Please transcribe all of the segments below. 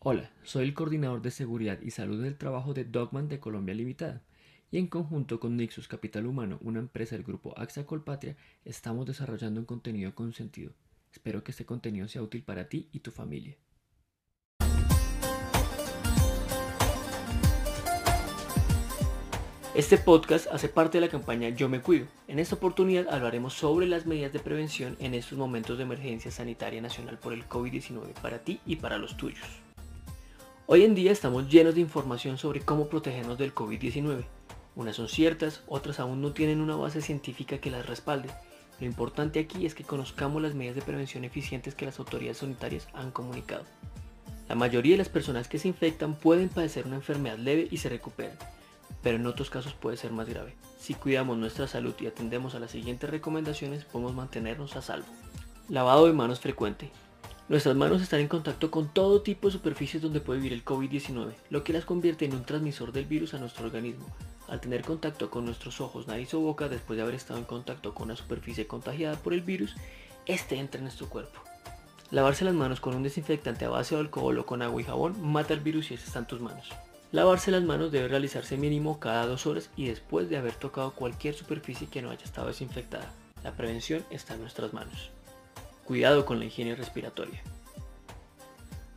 Hola, soy el coordinador de seguridad y salud del trabajo de Dogman de Colombia Limitada y en conjunto con Nixus Capital Humano, una empresa del grupo AXA Colpatria, estamos desarrollando un contenido con sentido. Espero que este contenido sea útil para ti y tu familia. Este podcast hace parte de la campaña Yo me cuido. En esta oportunidad hablaremos sobre las medidas de prevención en estos momentos de emergencia sanitaria nacional por el COVID-19 para ti y para los tuyos. Hoy en día estamos llenos de información sobre cómo protegernos del COVID-19. Unas son ciertas, otras aún no tienen una base científica que las respalde. Lo importante aquí es que conozcamos las medidas de prevención eficientes que las autoridades sanitarias han comunicado. La mayoría de las personas que se infectan pueden padecer una enfermedad leve y se recuperan pero en otros casos puede ser más grave. Si cuidamos nuestra salud y atendemos a las siguientes recomendaciones, podemos mantenernos a salvo. Lavado de manos frecuente. Nuestras manos están en contacto con todo tipo de superficies donde puede vivir el COVID-19, lo que las convierte en un transmisor del virus a nuestro organismo. Al tener contacto con nuestros ojos, nariz o boca después de haber estado en contacto con una superficie contagiada por el virus, este entra en nuestro cuerpo. Lavarse las manos con un desinfectante a base de alcohol o con agua y jabón mata el virus si este está en tus manos. Lavarse las manos debe realizarse mínimo cada dos horas y después de haber tocado cualquier superficie que no haya estado desinfectada. La prevención está en nuestras manos. Cuidado con la higiene respiratoria.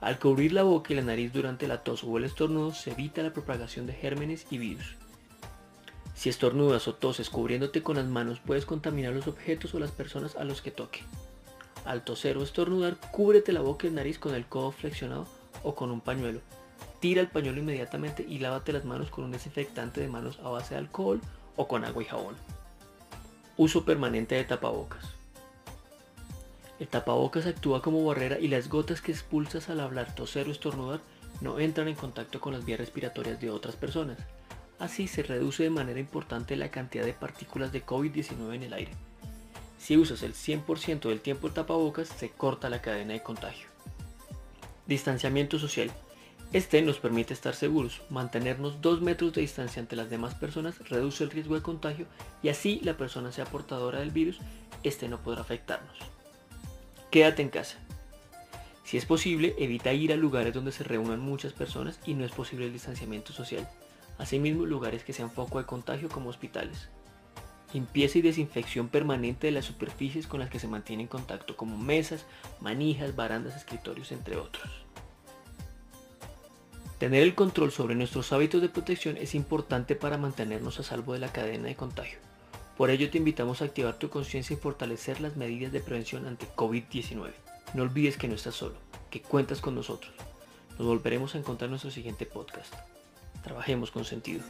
Al cubrir la boca y la nariz durante la tos o el estornudo se evita la propagación de gérmenes y virus. Si estornudas o toses cubriéndote con las manos puedes contaminar los objetos o las personas a los que toque. Al toser o estornudar, cúbrete la boca y nariz con el codo flexionado o con un pañuelo Tira el pañuelo inmediatamente y lávate las manos con un desinfectante de manos a base de alcohol o con agua y jabón. Uso permanente de tapabocas. El tapabocas actúa como barrera y las gotas que expulsas al hablar, toser o estornudar no entran en contacto con las vías respiratorias de otras personas. Así se reduce de manera importante la cantidad de partículas de COVID-19 en el aire. Si usas el 100% del tiempo el tapabocas, se corta la cadena de contagio. Distanciamiento social. Este nos permite estar seguros, mantenernos dos metros de distancia ante las demás personas reduce el riesgo de contagio y así la persona sea portadora del virus, este no podrá afectarnos. Quédate en casa. Si es posible, evita ir a lugares donde se reúnan muchas personas y no es posible el distanciamiento social. Asimismo, lugares que sean foco de contagio como hospitales. Limpieza y desinfección permanente de las superficies con las que se mantiene en contacto como mesas, manijas, barandas, escritorios, entre otros. Tener el control sobre nuestros hábitos de protección es importante para mantenernos a salvo de la cadena de contagio. Por ello te invitamos a activar tu conciencia y fortalecer las medidas de prevención ante COVID-19. No olvides que no estás solo, que cuentas con nosotros. Nos volveremos a encontrar en nuestro siguiente podcast. Trabajemos con sentido.